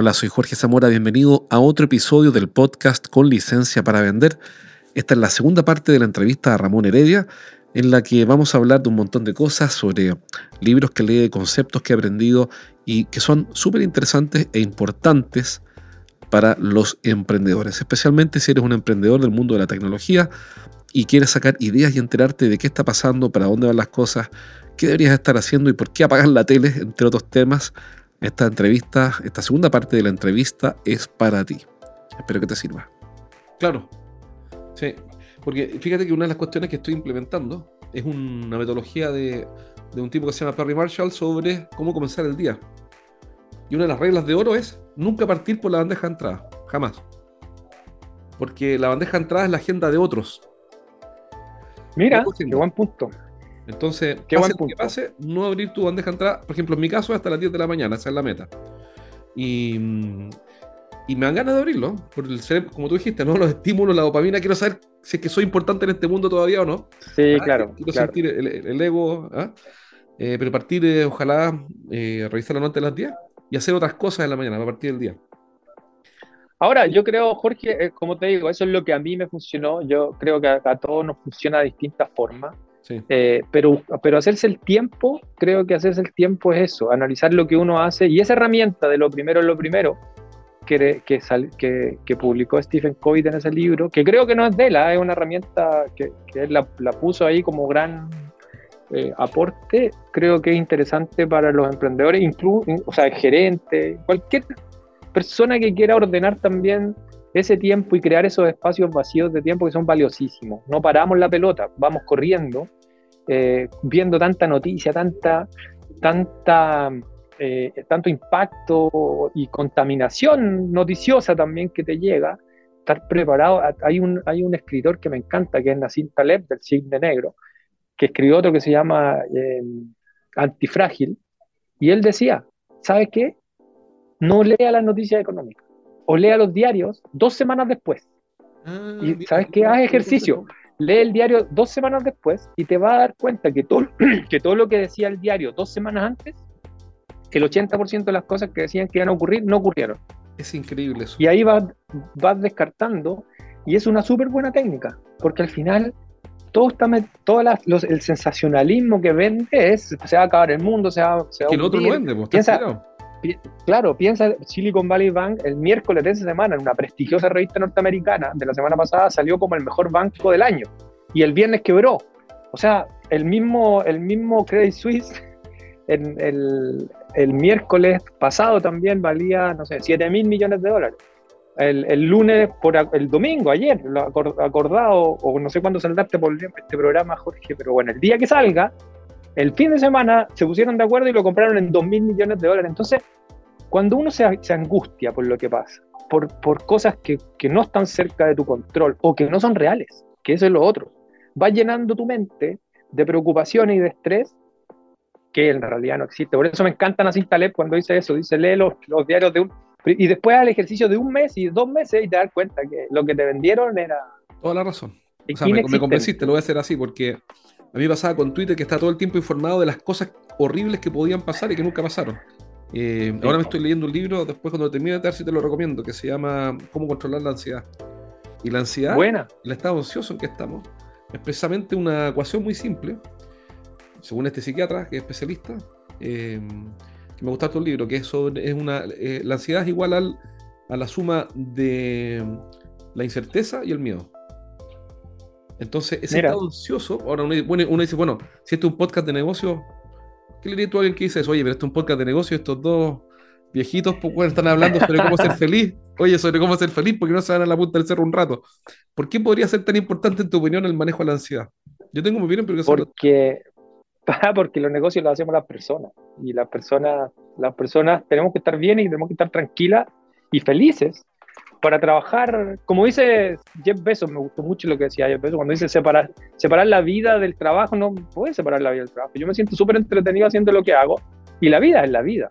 Hola, soy Jorge Zamora, bienvenido a otro episodio del podcast con licencia para vender. Esta es la segunda parte de la entrevista a Ramón Heredia, en la que vamos a hablar de un montón de cosas sobre libros que lee, conceptos que he aprendido y que son súper interesantes e importantes para los emprendedores, especialmente si eres un emprendedor del mundo de la tecnología y quieres sacar ideas y enterarte de qué está pasando, para dónde van las cosas, qué deberías estar haciendo y por qué apagar la tele, entre otros temas. Esta entrevista, esta segunda parte de la entrevista es para ti. Espero que te sirva. Claro. Sí, porque fíjate que una de las cuestiones que estoy implementando es una metodología de, de un tipo que se llama Perry Marshall sobre cómo comenzar el día. Y una de las reglas de oro es nunca partir por la bandeja de entrada, jamás. Porque la bandeja de entrada es la agenda de otros. Mira, qué buen punto. Entonces, ¿qué pase que pase, no abrir tu bandeja de entrada. Por ejemplo, en mi caso, hasta las 10 de la mañana, esa es la meta. Y, y me dan ganas de abrirlo, por el cerebro, como tú dijiste, ¿no? Los estímulos, la dopamina, quiero saber si es que soy importante en este mundo todavía o no. Sí, ah, claro. Quiero sentir el, ego, ¿ah? eh, pero partir, eh, ojalá, eh, revisar la nota de las 10 y hacer otras cosas en la mañana a partir del día. Ahora, yo creo, Jorge, eh, como te digo, eso es lo que a mí me funcionó. Yo creo que a, todos nos funciona de distintas formas. Eh, pero, pero hacerse el tiempo, creo que hacerse el tiempo es eso, analizar lo que uno hace y esa herramienta de lo primero es lo primero que, que, que, publicó Stephen Covey en ese libro, que creo que no es de él, ¿ah? es una herramienta que, él la, puso ahí como gran eh, aporte, creo que es interesante para los emprendedores, incluso, o sea, gerente, cualquier persona que quiera ordenar también ese tiempo y crear esos espacios vacíos de tiempo que son valiosísimos. No paramos la pelota, vamos corriendo, eh, viendo tanta noticia, tanta, tanta, eh, tanto impacto y contaminación noticiosa también que te llega. Estar preparado. Hay un, hay un escritor que me encanta, que es Nassim Taleb, del Signo Negro, que escribió otro que se llama eh, Antifrágil, y él decía, ¿sabe qué? No lea las noticias económicas, o lea los diarios dos semanas después. Ah, y ¿sabes qué? Haz ejercicio. Lee el diario dos semanas después y te va a dar cuenta que todo, que todo lo que decía el diario dos semanas antes, el 80% de las cosas que decían que iban a ocurrir no ocurrieron. Es increíble eso. Y ahí vas, vas descartando y es una súper buena técnica, porque al final todo está todo el sensacionalismo que vende es se va a acabar el mundo, se va, se que el otro no vende, pues, piensa, claro, piensa Silicon Valley Bank el miércoles de esa semana en una prestigiosa revista norteamericana de la semana pasada salió como el mejor banco del año y el viernes quebró. O sea, el mismo, el mismo Credit Suisse en el, el miércoles pasado también valía, no sé, 7 mil millones de dólares el, lunes, por el domingo, ayer, lo acordado, o no sé cuándo saldrá este, este programa, Jorge, pero bueno, el día que salga, el fin de semana se pusieron de acuerdo y lo compraron en 2 mil millones de dólares. Entonces, cuando uno se, se angustia por lo que pasa, por, por cosas que, que, no están cerca de tu control o que no son reales, que eso es lo otro, va llenando tu mente de preocupaciones y de estrés que en realidad no existe. Por eso me encanta Nassim Taleb cuando dice eso, dice lee los, los diarios de un, y después al ejercicio de un mes y dos meses y te das cuenta que lo que te vendieron era... Toda la razón. O sea, me, convenciste, lo voy a hacer así porque a mí pasaba con Twitter que está todo el tiempo informado de las cosas horribles que podían pasar y que nunca pasaron. Eh, ahora me estoy leyendo un libro, después cuando termine de si te lo recomiendo, que se llama Cómo controlar la ansiedad. Y la ansiedad, Buena. el estado ansioso en que estamos, es precisamente una ecuación muy simple, según este psiquiatra, que es especialista, eh, me gusta tu libro, que es sobre, es una, eh, la ansiedad es igual al, a la suma de la incerteza y el miedo. Entonces, ese estado ansioso, ahora uno, uno, dice, bueno, si esto es un podcast de negocio, ¿qué le dirías tú a alguien que dice Oye, pero esto es un podcast de negocio, estos dos viejitos pues, están hablando sobre cómo ser feliz. Oye, sobre cómo ser feliz, porque no se van a la punta del cerro un rato. ¿Por qué podría ser tan importante, en tu opinión, el manejo de la ansiedad? Yo tengo mi opinión, pero que Porque, porque los negocios los hacemos las personas y las personas, las personas tenemos que estar bien y tenemos que estar tranquilas y felices para trabajar, como dice Jeff Bezos, me gustó mucho lo que decía Jeff Bezos, cuando dice separar, separar la vida del trabajo, no puedes separar la vida del trabajo. Yo me siento súper entretenido haciendo lo que hago y la vida es la vida.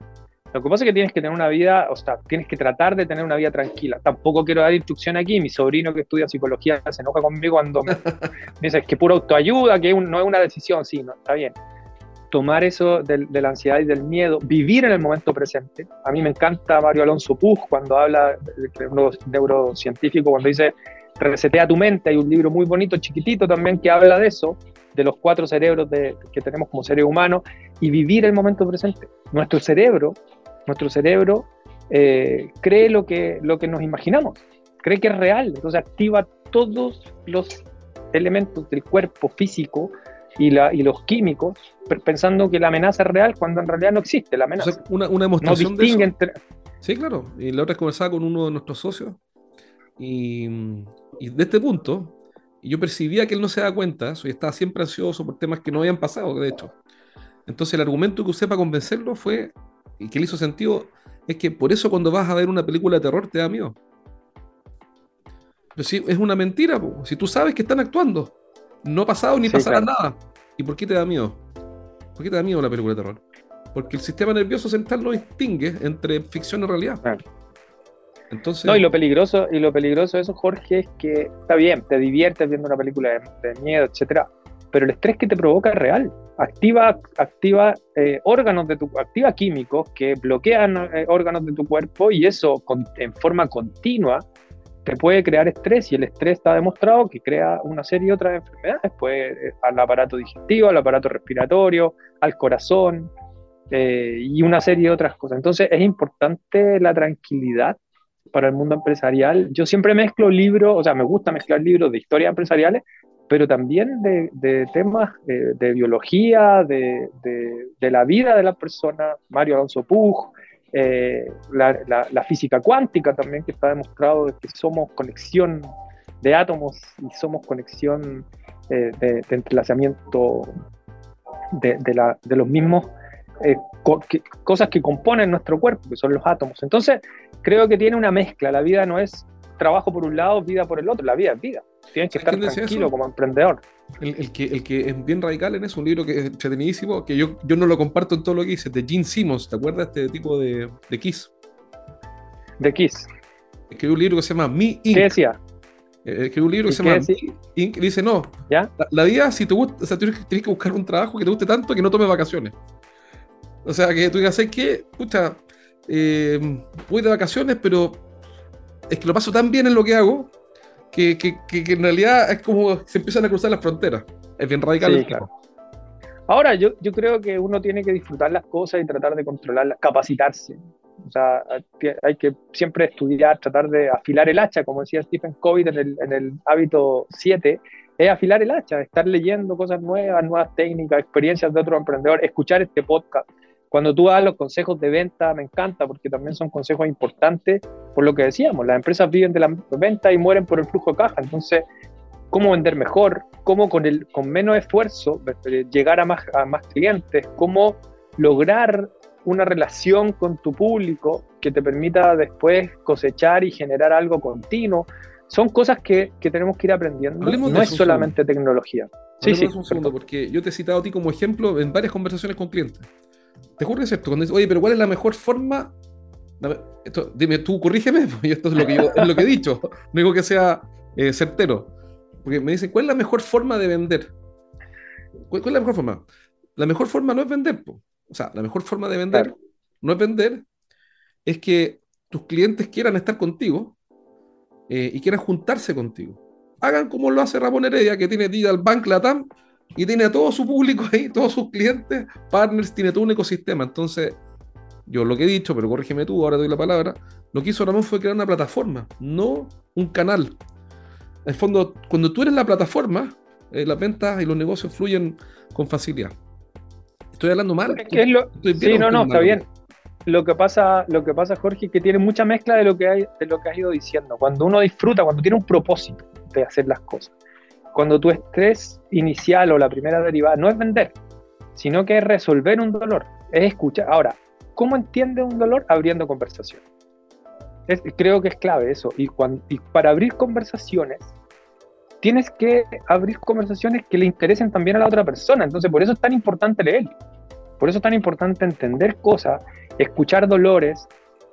Lo que pasa es que tienes que tener una vida, o sea, tienes que tratar de tener una vida tranquila. Tampoco quiero dar instrucción aquí. Mi sobrino que estudia psicología se enoja conmigo cuando me, dice que pura autoayuda, que no es una decisión. Sí, no, está bien. Tomar eso de, la ansiedad y del miedo, vivir en el momento presente. A mí me encanta Mario Alonso Puig cuando habla, neurocientífico, cuando dice resetea tu mente. Hay un libro muy bonito, chiquitito también, que habla de eso de los cuatro cerebros que tenemos como seres humanos y vivir el momento presente. Nuestro cerebro, nuestro cerebro eh, cree lo que, lo que nos imaginamos, cree que es real, entonces activa todos los elementos del cuerpo físico y, la, y los químicos pensando que la amenaza es real cuando en realidad no existe la amenaza. una, una demostración de eso. Entre... Sí, claro. Y la otra vez conversaba con uno de nuestros socios y, y de este punto y yo percibía que él no se da cuenta y estaba siempre ansioso por temas que no habían pasado, de hecho. Entonces el argumento que usé para convencerlo fue, y que le hizo sentido, es que por eso cuando vas a ver una película de terror te da miedo. Pero si es una mentira, si tú sabes que están actuando, no ha pasado ni pasará nada. ¿Y por qué te da miedo? ¿Por qué te da miedo la película de terror? Porque el sistema nervioso central no distingue entre ficción y realidad. No, y lo peligroso, y lo peligroso de eso, Jorge, es que está bien, te diviertes viendo una película de, miedo, etcétera, pero el estrés que te provoca es real. Activa, activa eh, órganos de tu, activa químicos que bloquean eh, órganos de tu cuerpo y eso en forma continua te puede crear estrés y el estrés está demostrado que crea una serie de otras enfermedades, pues eh, al aparato digestivo, al aparato respiratorio, al corazón y una serie de otras cosas. Entonces es importante la tranquilidad para el mundo empresarial. Yo siempre mezclo libros, o sea, me gusta mezclar libros de historias empresariales, pero también de, temas de, biología, de, la vida de la persona, Mario Alonso Puig, eh, la, física cuántica también, que está demostrado que somos conexión de átomos y somos conexión eh, de, entrelazamiento de, los mismos eh, cosas que componen nuestro cuerpo, que son los átomos. Entonces, creo que tiene una mezcla. La vida no es trabajo por un lado, vida por el otro. La vida es vida. Tienes que estar tranquilo como emprendedor. El, que, el que es bien radical en eso, un libro que es entretenidísimo, que yo, yo no lo comparto en todo lo que dice, de Gene Simmons. ¿Te acuerdas de este tipo de, de Kiss? De Kiss. Escribió un libro que se llama Me Inc. ¿Qué decía? Eh, escribió un libro que se llama Inc. Dice: No, ¿Ya? La, vida, si te gusta, o sea, tienes que buscar un trabajo que te guste tanto que no tomes vacaciones. O sea, que tú digas, que, escucha, eh, voy de vacaciones, pero es que lo paso tan bien en lo que hago que, en realidad es como se empiezan a cruzar las fronteras. Es bien radical. claro. Ahora, yo, yo creo que uno tiene que disfrutar las cosas y tratar de controlarlas, capacitarse. O sea, hay que siempre estudiar, tratar de afilar el hacha, como decía Stephen Covey en el, en el hábito 7, es afilar el hacha, estar leyendo cosas nuevas, nuevas técnicas, experiencias de otro emprendedor, escuchar este podcast. Cuando tú das los consejos de venta, me encanta porque también son consejos importantes por lo que decíamos, las empresas viven de la venta y mueren por el flujo de caja. Entonces, ¿cómo vender mejor? ¿Cómo con, el, con menos esfuerzo eh, llegar a más, a más clientes? ¿Cómo lograr una relación con tu público que te permita después cosechar y generar algo continuo? Son cosas que, que tenemos que ir aprendiendo. no es solamente tecnología. Sí, sí. Un segundo, porque yo te he citado a ti como ejemplo en varias conversaciones con clientes. Te juro que es cierto. Cuando dices, oye, pero ¿cuál es la mejor forma? Esto, dime, tú corrígeme, porque esto es lo que, yo, es lo que he dicho. No digo que sea eh, certero. Porque me dicen, ¿cuál es la mejor forma de vender? ¿Cuál, es la mejor forma? La mejor forma no es vender. O sea, la mejor forma de vender no es vender, es que tus clientes quieran estar contigo eh, y quieran juntarse contigo. Hagan como lo hace Ramón Heredia, que tiene Digital Bank Latam y tiene a todo su público ahí, todos sus clientes, partners, tiene todo un ecosistema. Entonces, yo lo que he dicho, pero corrígeme tú, ahora doy la palabra, lo que hizo Ramón fue crear una plataforma, no un canal. En el fondo, cuando tú eres la plataforma, eh, las ventas y los negocios fluyen con facilidad. ¿Estoy hablando mal? sí, no, no, está bien. Lo que pasa, lo que pasa, Jorge, es que tiene mucha mezcla de lo que hay, de lo que has ido diciendo. Cuando uno disfruta, cuando tiene un propósito de hacer las cosas, cuando tu estrés inicial o la primera derivada no es vender, sino que es resolver un dolor, es escuchar. Ahora, ¿cómo entiende un dolor? Abriendo conversación. creo que es clave eso. Y, y para abrir conversaciones, tienes que abrir conversaciones que le interesen también a la otra persona. Entonces, por eso es tan importante leer. Por eso es tan importante entender cosas, escuchar dolores,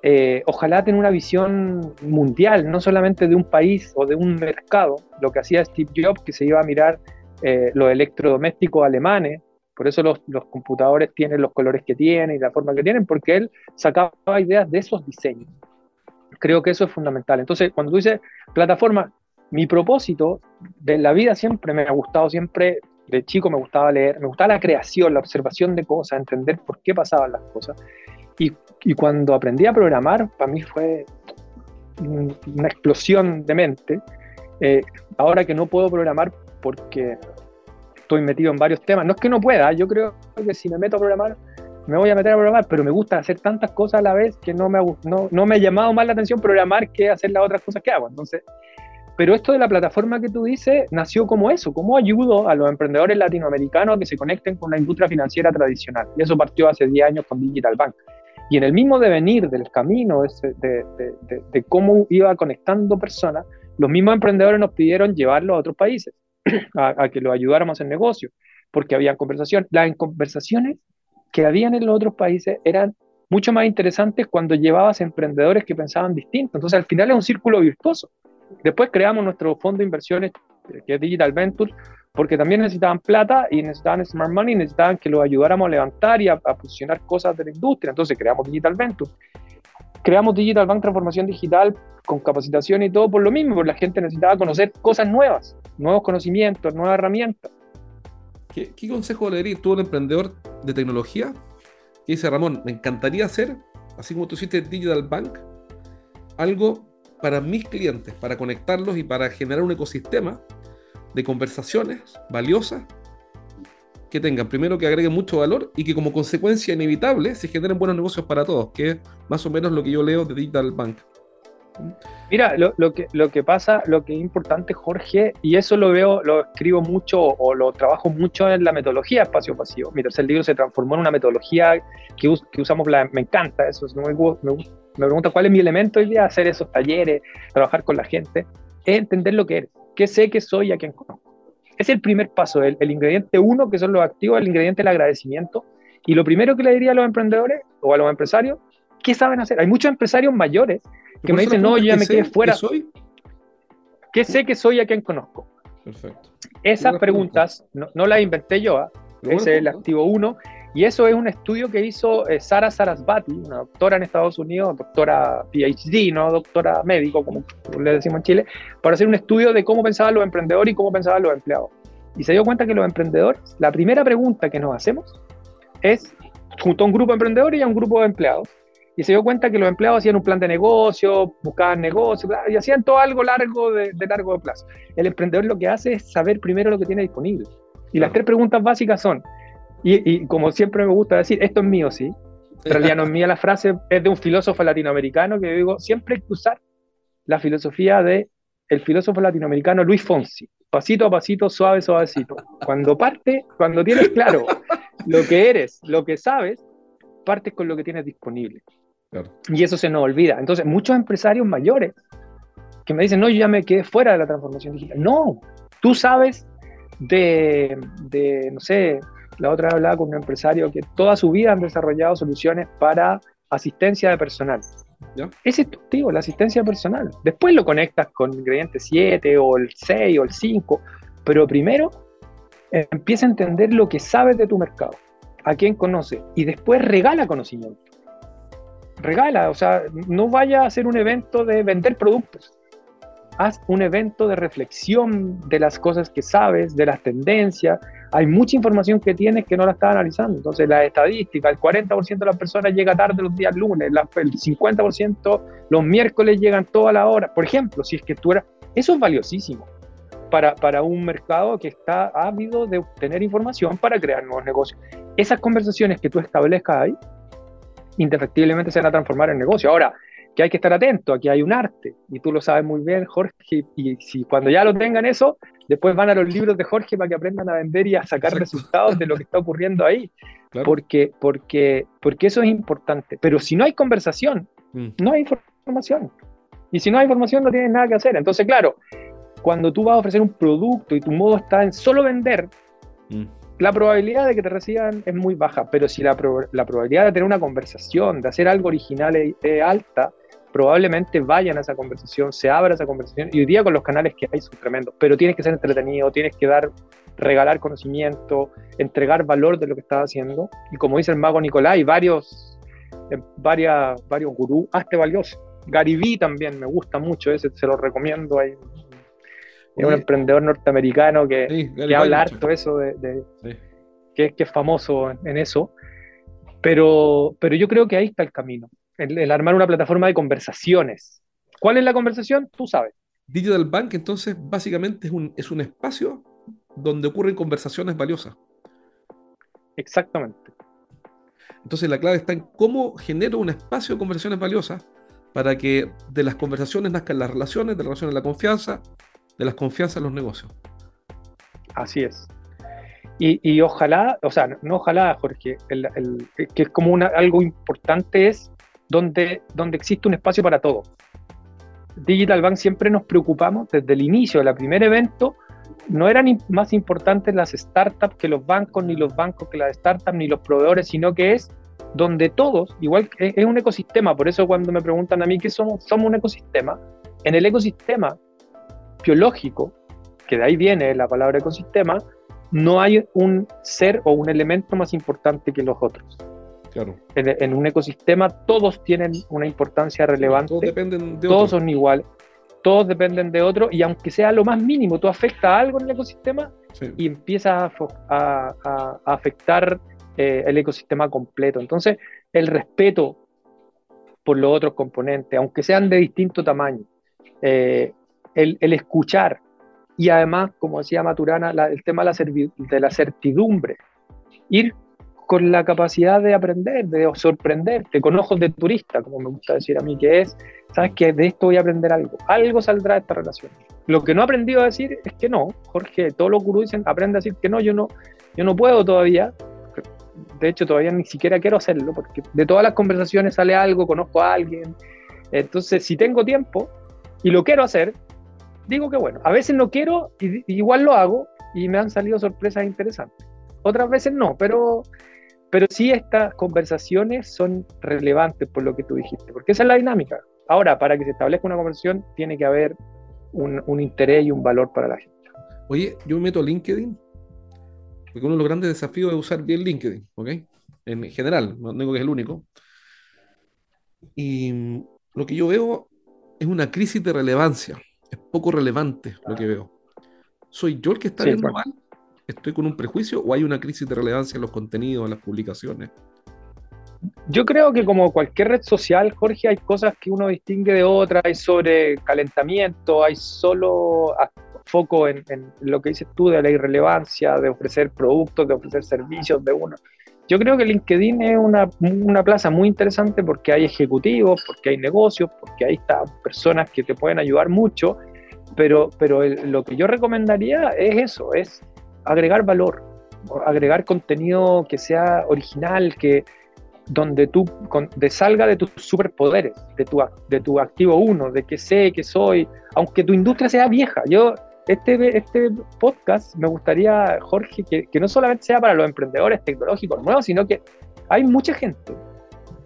eh, ojalá tener una visión mundial, no solamente de un país o de un mercado, lo que hacía Steve Jobs, que se iba a mirar eh, los electrodomésticos alemanes, por eso los, los, computadores tienen los colores que tienen y la forma que tienen, porque él sacaba ideas de esos diseños. Creo que eso es fundamental. Entonces, cuando tú dices plataforma, mi propósito de la vida siempre me ha gustado, siempre de chico me gustaba leer, me gustaba la creación, la observación de cosas, entender por qué pasaban las cosas. Y, y cuando aprendí a programar, para mí fue una explosión de mente. Eh, ahora que no puedo programar porque estoy metido en varios temas, no es que no pueda, yo creo que si me meto a programar, me voy a meter a programar, pero me gusta hacer tantas cosas a la vez que no me, no, no me ha llamado más la atención programar que hacer las otras cosas que hago. Entonces, pero esto de la plataforma que tú dices nació como eso, como ayudo a los emprendedores latinoamericanos que se conecten con la industria financiera tradicional. Y eso partió hace 10 años con Digital Bank. Y en el mismo devenir del camino de, cómo iba conectando personas, los mismos emprendedores nos pidieron llevarlo a otros países, a, que lo ayudáramos en negocio, porque había conversaciones. Las conversaciones que habían en los otros países eran mucho más interesantes cuando llevabas emprendedores que pensaban distinto. Entonces, al final es un círculo virtuoso. Después creamos nuestro fondo de inversiones, que es Digital Ventures, porque también necesitaban plata y necesitaban Smart Money, necesitaban que los ayudáramos a levantar y a, posicionar cosas de la industria. Entonces creamos Digital Ventures. Creamos Digital Bank Transformación Digital con capacitación y todo por lo mismo, porque la gente necesitaba conocer cosas nuevas, nuevos conocimientos, nuevas herramientas. ¿Qué, consejo le darías tú a un emprendedor de tecnología que dice, Ramón, me encantaría hacer, así como tú hiciste Digital Bank, algo para mis clientes, para conectarlos y para generar un ecosistema de conversaciones valiosas que tengan, primero que agreguen mucho valor y que como consecuencia inevitable se generen buenos negocios para todos, que es más o menos lo que yo leo de Digital Bank. Mira, lo, que, lo que pasa, lo que es importante, Jorge, y eso lo veo, lo escribo mucho o lo trabajo mucho en la metodología espacio pasivo. Mi tercer libro se transformó en una metodología que, que usamos, la, me encanta eso, me, me, me pregunta cuál es mi elemento hoy día, hacer esos talleres, trabajar con la gente, es entender lo que eres, qué sé que soy y a quién conozco. Es el primer paso, el, ingrediente uno, que son los activos, el ingrediente del agradecimiento. Y lo primero que le diría a los emprendedores o a los empresarios, ¿qué saben hacer? Hay muchos empresarios mayores que me dicen, no, yo ya me quedé fuera. ¿Qué soy? ¿Qué sé que soy a quién conozco? Perfecto. Esas preguntas no, no, las inventé yo, ¿ah? ese es el activo uno. Y eso es un estudio que hizo eh, Sara Sarasvati, una doctora en Estados Unidos, doctora PhD, no doctora médico, como le decimos en Chile, para hacer un estudio de cómo pensaban los emprendedores y cómo pensaban los empleados. Y se dio cuenta que los emprendedores, la primera pregunta que nos hacemos es, junto a un grupo de emprendedores y a un grupo de empleados, y se dio cuenta que los empleados hacían un plan de negocio, buscaban negocio, y hacían todo algo largo de, de largo plazo. El emprendedor lo que hace es saber primero lo que tiene disponible. Y las tres preguntas básicas son, y, como siempre me gusta decir, esto es mío, sí. En realidad no es mía la frase, es de un filósofo latinoamericano que digo, siempre hay que usar la filosofía de el filósofo latinoamericano Luis Fonsi, pasito a pasito, suave, suavecito. Cuando parte, cuando tienes claro lo que eres, lo que sabes, partes con lo que tienes disponible. Y eso se nos olvida. Entonces, muchos empresarios mayores que me dicen, no, yo ya me quedé fuera de la transformación digital. No, tú sabes de, de no sé, la otra hablaba con un empresario que toda su vida han desarrollado soluciones para asistencia de personal. Ese es tu activo, la asistencia personal. Después lo conectas con el ingrediente 7 o el 6 o el 5, pero primero empieza a entender lo que sabes de tu mercado, a quién conoce, y después regala conocimiento. Regala, o sea, no vaya a hacer un evento de vender productos. Haz un evento de reflexión de las cosas que sabes, de las tendencias, hay mucha información que tienes que no la estás analizando. Entonces, la estadística, el 40% de las personas llega tarde los días lunes, el 50% los miércoles llegan toda la hora. Por ejemplo, si es que tú eras... Eso es valiosísimo para, para un mercado que está ávido de obtener información para crear nuevos negocios. Esas conversaciones que tú establezcas ahí, indefectiblemente se van a transformar en negocio. Ahora, que hay que estar atento, aquí hay un arte, y tú lo sabes muy bien, Jorge, y si cuando ya lo tengan eso, después van a los libros de Jorge para que aprendan a vender y a sacar resultados de lo que está ocurriendo ahí, porque, porque, porque eso es importante, pero si no hay conversación, mm. no hay información. Y si no hay información, no tienes nada que hacer. Entonces, claro, cuando tú vas a ofrecer un producto y tu modo está en solo vender, mm. la probabilidad de que te reciban es muy baja. Pero si la, probabilidad de tener una conversación, de hacer algo original es, alta, probablemente vayan a esa conversación, se abra esa conversación. Y hoy día con los canales que hay son tremendos. Pero tienes que ser entretenido, tienes que dar regalar conocimiento, entregar valor de lo que estás haciendo. Y como dice el mago Nicolás, hay varios, eh, varias, varios gurús, hazte valioso. Gary también me gusta mucho, ese se lo recomiendo. Hay, es un emprendedor norteamericano que, habla harto eso de, que, que, es famoso en, eso. Pero, pero yo creo que ahí está el camino, el, armar una plataforma de conversaciones. ¿Cuál es la conversación? Tú sabes. Digital Bank entonces básicamente es un, es un espacio donde ocurren conversaciones valiosas. Exactamente. Entonces la clave está en cómo genero un espacio de conversaciones valiosas para que de las conversaciones nazcan las relaciones, de las relaciones la confianza, de las confianzas los negocios. Así es. Y, ojalá, o sea, no ojalá, Jorge, que es como una, algo importante es donde, donde existe un espacio para todo. Digital Bank siempre nos preocupamos desde el inicio del primer evento no eran más importantes las startups que los bancos, ni los bancos que las startups, ni los proveedores, sino que es donde todos, igual que es un ecosistema, por eso cuando me preguntan a mí qué somos, somos un ecosistema, en el ecosistema biológico, que de ahí viene la palabra ecosistema, no hay un ser o un elemento más importante que los otros. Claro. En, un ecosistema todos tienen una importancia relevante, todos, dependen de todos son iguales, todos dependen de otro y aunque sea lo más mínimo, tú afectas algo en el ecosistema y empiezas a, afectar eh, el ecosistema completo. Entonces, el respeto por los otros componentes, aunque sean de distinto tamaño, eh, el, escuchar y además, como decía Maturana, el tema de la certidumbre, ir con la capacidad de aprender, de sorprenderte, con ojos de turista, como me gusta decir a mí, que es, sabes que de esto voy a aprender algo, algo saldrá de esta relación. Lo que no he aprendido a decir es que no, Jorge, todos los gurús dicen, aprende a decir que no, yo no, yo no puedo todavía, de hecho todavía ni siquiera quiero hacerlo, porque de todas las conversaciones sale algo, conozco a alguien, entonces si tengo tiempo y lo quiero hacer, digo que bueno, a veces no quiero, y, igual lo hago, y me han salido sorpresas interesantes. Otras veces no, pero pero sí estas conversaciones son relevantes por lo que tú dijiste, porque esa es la dinámica. Ahora, para que se establezca una conversación, tiene que haber un, interés y un valor para la gente. Oye, yo me meto a LinkedIn, porque uno de los grandes desafíos es usar bien LinkedIn, ¿ok? En general, no digo que es el único. Y lo que yo veo es una crisis de relevancia. Es poco relevante lo que veo. ¿Soy yo el que está viendo mal? ¿Estoy con un prejuicio o hay una crisis de relevancia en los contenidos, en las publicaciones? Yo creo que como cualquier red social, Jorge, hay cosas que uno distingue de otras, hay sobre calentamiento, hay solo foco en, lo que dices tú de la irrelevancia, de ofrecer productos, de ofrecer servicios de uno. Yo creo que LinkedIn es una, una plaza muy interesante porque hay ejecutivos, porque hay negocios, porque ahí están personas que te pueden ayudar mucho, pero, pero lo que yo recomendaría es eso, es agregar valor, agregar contenido que sea original, que donde tú de salga de tus superpoderes, de tu, de tu activo uno, de que sé, que soy, aunque tu industria sea vieja. Yo, este, este podcast me gustaría, Jorge, que, que no solamente sea para los emprendedores tecnológicos nuevos, sino que hay mucha gente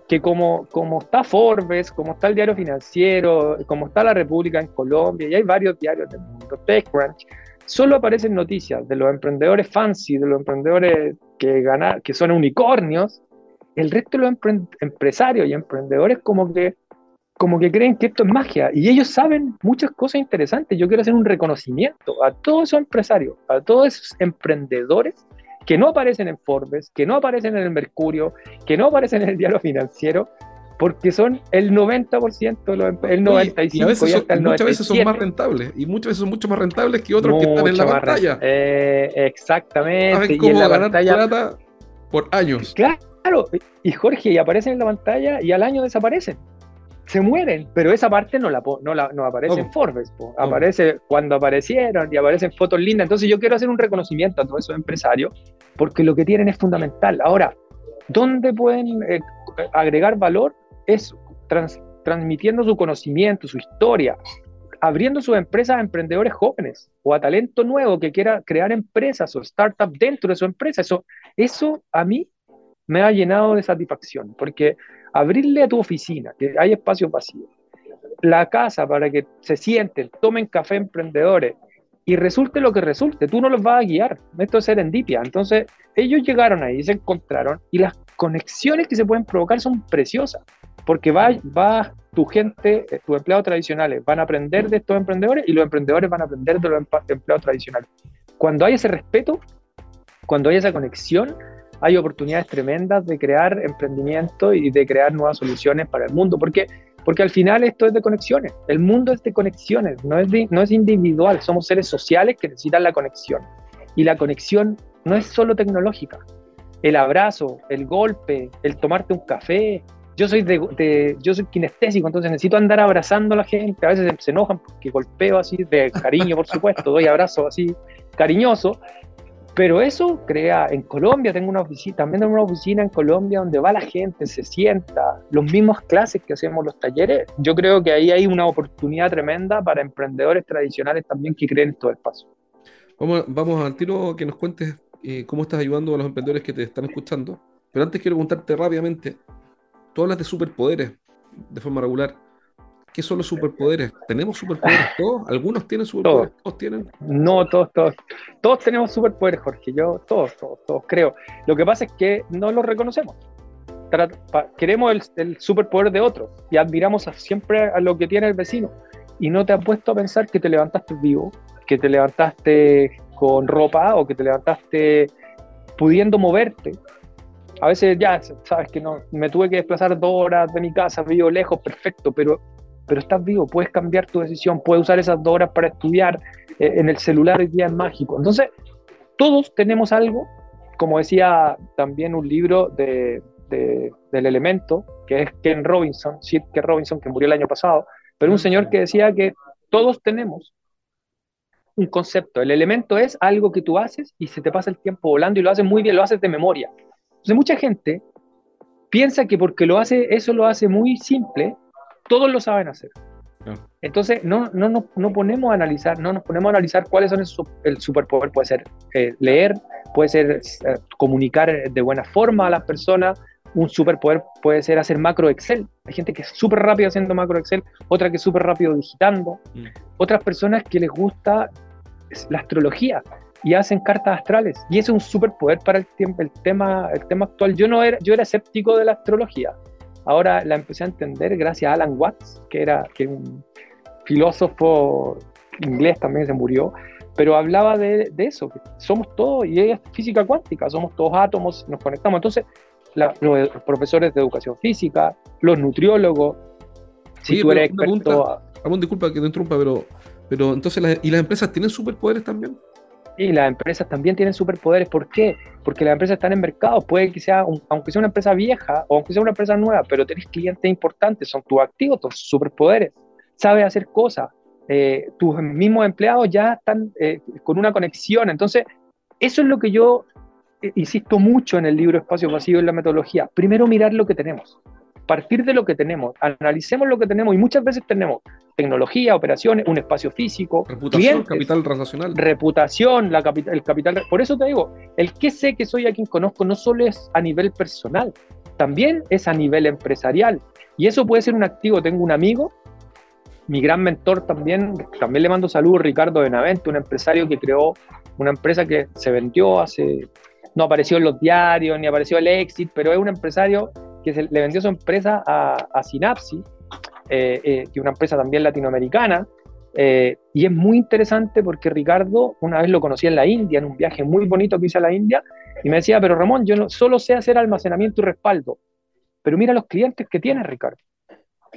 que como, como está Forbes, como está el diario financiero, como está la República en Colombia, y hay varios diarios del mundo, TechCrunch, solo aparecen noticias de los emprendedores fancy, de los emprendedores que, ganan, que son unicornios, el resto de los empresarios y emprendedores como que, como que creen que esto es magia y ellos saben muchas cosas interesantes. Yo quiero hacer un reconocimiento a todos esos empresarios, a todos esos emprendedores que no aparecen en Forbes, que no aparecen en el Mercurio, que no aparecen en el diario financiero, porque son el 90%, el 95% y, a veces Muchas veces son más rentables y muchas veces son mucho más rentables que otros que están en la pantalla. Eh, exactamente. y en la ganar plata por años. Claro, y Jorge, y aparecen en la pantalla y al año desaparecen. Se mueren, pero esa parte no la no, la, no aparece en Forbes, aparece cuando aparecieron y aparecen fotos lindas. Entonces yo quiero hacer un reconocimiento a todos esos empresarios porque lo que tienen es fundamental. Ahora, ¿dónde pueden eh, agregar valor? Es transmitiendo su conocimiento, su historia, abriendo sus empresas a emprendedores jóvenes o a talento nuevo que quiera crear empresas o startups dentro de su empresa. Eso, eso a mí me ha llenado de satisfacción, porque abrirle a tu oficina, que hay espacios vacíos, la casa para que se sienten, tomen café emprendedores y resulte lo que resulte, tú no los vas a guiar, esto es serendipia. Entonces, ellos llegaron ahí, se encontraron y las conexiones que se pueden provocar son preciosas, porque va, va tu gente, eh, tus empleados tradicionales van a aprender de estos emprendedores y los emprendedores van a aprender de los empleados tradicionales. Cuando hay ese respeto, cuando hay esa conexión, hay oportunidades tremendas de crear emprendimiento y de crear nuevas soluciones para el mundo, porque, porque al final esto es de conexiones, el mundo es de conexiones, no es, no es individual, somos seres sociales que necesitan la conexión. Y la conexión no es solo tecnológica, el abrazo, el golpe, el tomarte un café. Yo soy, de, yo soy kinestésico, entonces necesito andar abrazando a la gente. A veces se enojan porque golpeo así, de cariño, por supuesto, doy abrazo así cariñoso, pero eso crea, en Colombia tengo una oficina, también tengo una oficina en Colombia donde va la gente, se sienta, los mismos clases que hacemos los talleres. Yo creo que ahí hay una oportunidad tremenda para emprendedores tradicionales también que creen en todo el paso. Vamos, vamos al tiro que nos cuentes eh, cómo estás ayudando a los emprendedores que te están escuchando. Pero antes quiero preguntarte rápidamente, tú hablas de superpoderes de forma regular. ¿Qué son los superpoderes? ¿Tenemos superpoderes todos? ¿Algunos tienen superpoderes? ¿Todos, tienen? No, todos, todos. Todos tenemos superpoderes, Jorge. Yo, todos, todos, todos creo. Lo que pasa es que no los reconocemos. queremos el, el, superpoder de otros y admiramos siempre a lo que tiene el vecino. Y no te has puesto a pensar que te levantaste vivo, que te levantaste con ropa o que te levantaste pudiendo moverte. A veces ya, sabes que no, me tuve que desplazar dos horas de mi casa, vivo lejos, perfecto, pero pero estás vivo, puedes cambiar tu decisión, puedes usar esas dos horas para estudiar, eh, en el celular hoy día es mágico. Entonces, todos tenemos algo, como decía también un libro de, del elemento, que es Ken Robinson, Sid Ken Robinson, que murió el año pasado, pero un señor que decía que todos tenemos un concepto. El elemento es algo que tú haces y se te pasa el tiempo volando y lo haces muy bien, lo haces de memoria. Entonces mucha gente piensa que porque lo hace, eso lo hace muy simple, todos lo saben hacer. Entonces, no, no, no, no, ponemos a analizar, no nos ponemos a analizar cuáles son el, superpoder. Puede ser eh, leer, puede ser eh, comunicar de buena forma a las personas. Un superpoder puede ser hacer macro Excel. Hay gente que es súper rápido haciendo macro Excel, otra que es súper rápido digitando, mm. otras personas que les gusta la astrología y hacen cartas astrales. Y ese es un superpoder para el, tiempo, el, tema, el tema actual. Yo, no era, yo era escéptico de la astrología Ahora la empecé a entender gracias a Alan Watts, que era que un filósofo inglés también se murió, pero hablaba de, eso, que somos todos, y es física cuántica, somos todos átomos, nos conectamos. Entonces, los profesores de educación física, los nutriólogos, si tú eres experto... disculpa que te interrumpa, pero, pero entonces, ¿y las empresas tienen superpoderes también? Y las empresas también tienen superpoderes. ¿Por qué? Porque las empresas están en mercado. Puede que sea, aunque sea una empresa vieja o aunque sea una empresa nueva, pero tenés clientes importantes, son tus activos, tus superpoderes. Sabes hacer cosas. Eh, tus mismos empleados ya están eh, con una conexión. Entonces, eso es lo que yo eh, insisto mucho en el libro Espacio Vacío en la metodología. Primero mirar lo que tenemos partir de lo que tenemos, analicemos lo que tenemos y muchas veces tenemos tecnología, operaciones, un espacio físico, reputación, capital relacional. Reputación, la el capital. Por eso te digo, el que sé que soy a quien conozco no solo es a nivel personal, también es a nivel empresarial. Y eso puede ser un activo. Tengo un amigo, mi gran mentor también, también le mando saludos, Ricardo Benavente, un empresario que creó una empresa que se vendió hace, no apareció en los diarios, ni apareció el exit, pero es un empresario que se, le vendió su empresa a, a eh, eh, que es una empresa también latinoamericana, eh, y es muy interesante porque Ricardo una vez lo conocí en la India, en un viaje muy bonito que hice a la India, y me decía, pero Ramón, yo no, solo sé hacer almacenamiento y respaldo, pero mira los clientes que tiene Ricardo.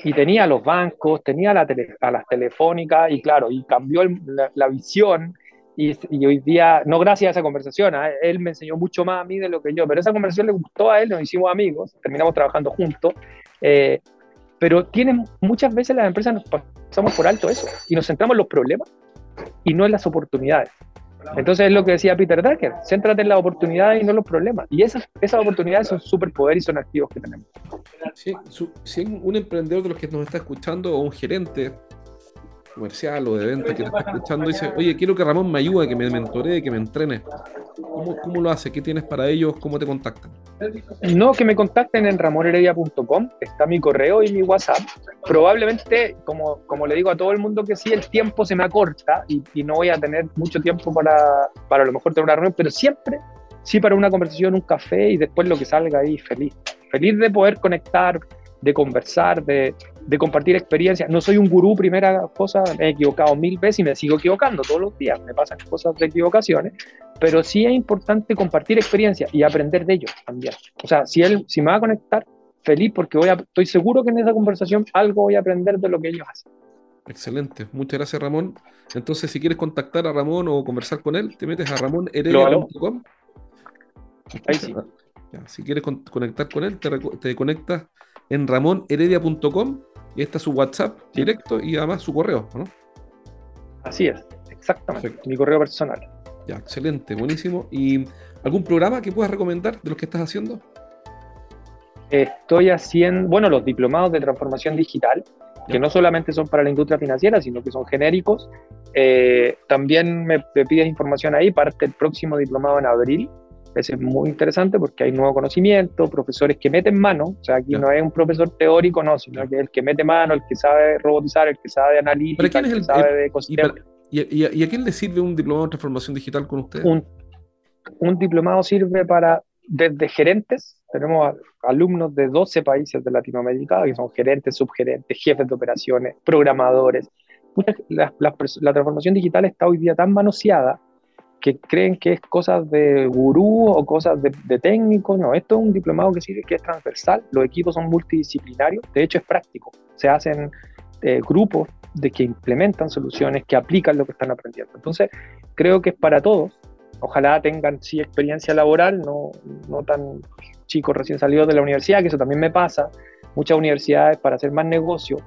Y tenía los bancos, tenía la a las telefónicas, y claro, y cambió la, visión, y, y, hoy día, no gracias a esa conversación, ¿eh? él me enseñó mucho más a mí de lo que yo, pero esa conversación le gustó a él, nos hicimos amigos, terminamos trabajando juntos, eh, pero tienen, muchas veces las empresas nos pasamos por alto eso y nos centramos en los problemas y no en las oportunidades. Entonces es lo que decía Peter Drucker, céntrate en las oportunidades y no en los problemas. Y esas, esas oportunidades son superpoderes y son activos que tenemos. si un emprendedor de los que nos está escuchando o un gerente comercial o de venta que te está escuchando dice, oye, quiero que Ramón me ayude, que me mentoree, que me entrene. ¿Cómo, ¿Cómo, lo hace? ¿Qué tienes para ellos? ¿Cómo te contactan? No, que me contacten en ramonheredia.com, está mi correo y mi WhatsApp. Probablemente, como, como le digo a todo el mundo que sí, el tiempo se me acorta y, y no voy a tener mucho tiempo para, para a lo mejor tener una reunión, pero siempre, sí para una conversación, un café y después lo que salga ahí, feliz. Feliz de poder conectar, de conversar, de, de compartir experiencias. No soy un gurú, primera cosa, me he equivocado mil veces y me sigo equivocando todos los días, me pasan cosas de equivocaciones, pero sí es importante compartir experiencias y aprender de ellos también. O sea, si él, si me va a conectar, feliz porque voy a, estoy seguro que en esa conversación algo voy a aprender de lo que ellos hacen. Excelente, muchas gracias Ramón. Entonces, si quieres contactar a Ramón o conversar con él, te metes a ramonheredia.com. Ahí sí. si quieres conectar con él, te, te conectas en ramonheredia.com y está su WhatsApp directo y además su correo, ¿no? Así es, exactamente. Mi correo personal. Ya, excelente, buenísimo. ¿Y algún programa que puedas recomendar de los que estás haciendo? Estoy haciendo, bueno, los diplomados de transformación digital, que no solamente son para la industria financiera, sino que son genéricos. Eh, también me, me, pides información ahí, parte el próximo diplomado en abril, ese es muy interesante porque hay nuevo conocimiento, profesores que meten mano, o sea, aquí no es un profesor teórico, no, sino que es el que mete mano, el que sabe robotizar, el que sabe analítica, el, que sabe de ecosistema. Y, y, a quién le sirve un diplomado de transformación digital con usted? Un, un diplomado sirve para, desde gerentes, tenemos alumnos de 12 países de Latinoamérica, que son gerentes, subgerentes, jefes de operaciones, programadores. La, la, la transformación digital está hoy día tan manoseada que creen que es cosas de gurú o cosas de, de técnico. No, esto es un diplomado que sirve, que es transversal. Los equipos son multidisciplinarios. De hecho, es práctico. Se hacen eh, grupos de que implementan soluciones, que aplican lo que están aprendiendo. Entonces, creo que es para todos. Ojalá tengan sí experiencia laboral, no, no tan chicos recién salidos de la universidad, que eso también me pasa. Muchas universidades para hacer más negocio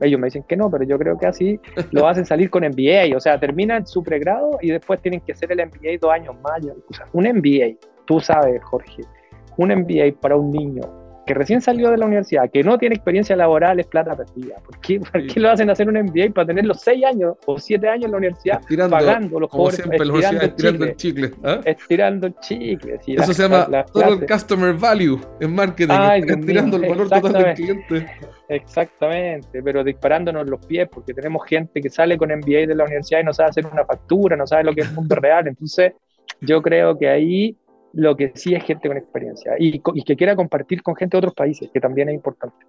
ellos me dicen que no, pero yo creo que así lo hacen salir con MBA, o sea, terminan su pregrado y después tienen que hacer el MBA dos años más. Un MBA, tú sabes, Jorge, un MBA para un niño que recién salió de la universidad, que no tiene experiencia laboral, es plata perdida. ¿Por qué, ¿Por qué lo hacen hacer un MBA para tener los seis años o siete años en la universidad pagando los pobres, estirando, estirando, el chicle? ¿ah? Estirando el chicle. Eso se llama todo Customer Value en marketing, Ay, estirando el valor total del cliente. Exactamente, pero disparándonos los pies, porque tenemos gente que sale con MBA de la universidad y no sabe hacer una factura, no sabe lo que es el mundo real. Entonces, yo creo que ahí lo que sí es gente con experiencia y, que quiera compartir con gente de otros países, que también es importante.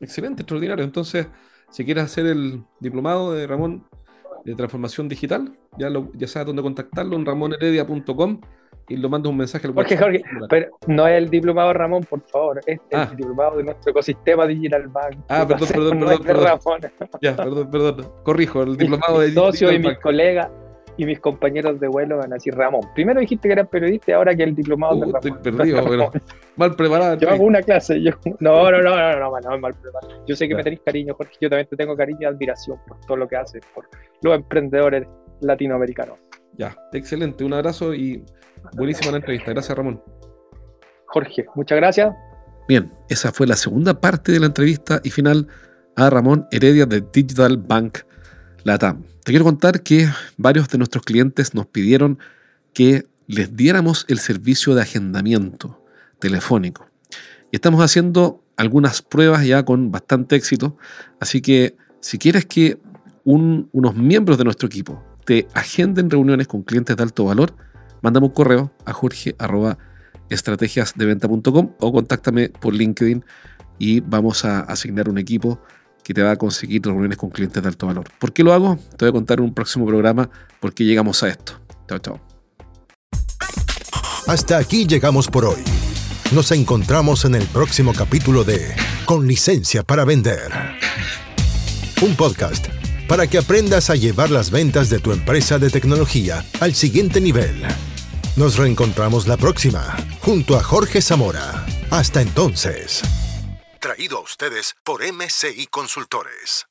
Excelente, extraordinario. Entonces, si quieres hacer el diplomado de Ramón de transformación digital, ya, lo, ya sabes dónde contactarlo en ramonheredia.com y lo mando un mensaje al Jorge, Jorge, pero no es el diplomado Ramón, por favor, es ah. el diplomado de nuestro ecosistema Digital Bank. Ah, perdón, perdón, perdón, perdón. Ya, perdón, perdón. Corrijo, el diplomado de Mi socio y mis colegas y mis compañeros de vuelo van a decir Ramón. Primero dijiste que eras periodista y ahora que el diplomado uh, de Ramón. Estoy perdido, pero mal preparado. Yo hago una clase, yo. No, no, no, no, no, no, mal preparado. Yo sé que me tenéis cariño, Jorge. Yo también te tengo cariño y admiración por todo lo que haces, por los emprendedores latinoamericanos. Ya, excelente. Un abrazo y buenísima la entrevista. Gracias, Ramón. Jorge, muchas gracias. Bien, esa fue la segunda parte de la entrevista y final a Ramón Heredia de Digital Bank Latam. Te quiero contar que varios de nuestros clientes nos pidieron que les diéramos el servicio de agendamiento telefónico. Y estamos haciendo algunas pruebas ya con bastante éxito, así que si quieres que unos miembros de nuestro equipo te agenden reuniones con clientes de alto valor, mándame un correo a jorge.estrategiasdeventa.com o contáctame por LinkedIn y vamos a asignar un equipo que te va a conseguir reuniones con clientes de alto valor. ¿Por qué lo hago? Te voy a contar en un próximo programa por qué llegamos a esto. Chao, chao. Hasta aquí llegamos por hoy. Nos encontramos en el próximo capítulo de Con licencia para vender. Un podcast para que aprendas a llevar las ventas de tu empresa de tecnología al siguiente nivel. Nos reencontramos la próxima, junto a Jorge Zamora. Hasta entonces traído a ustedes por MCI Consultores.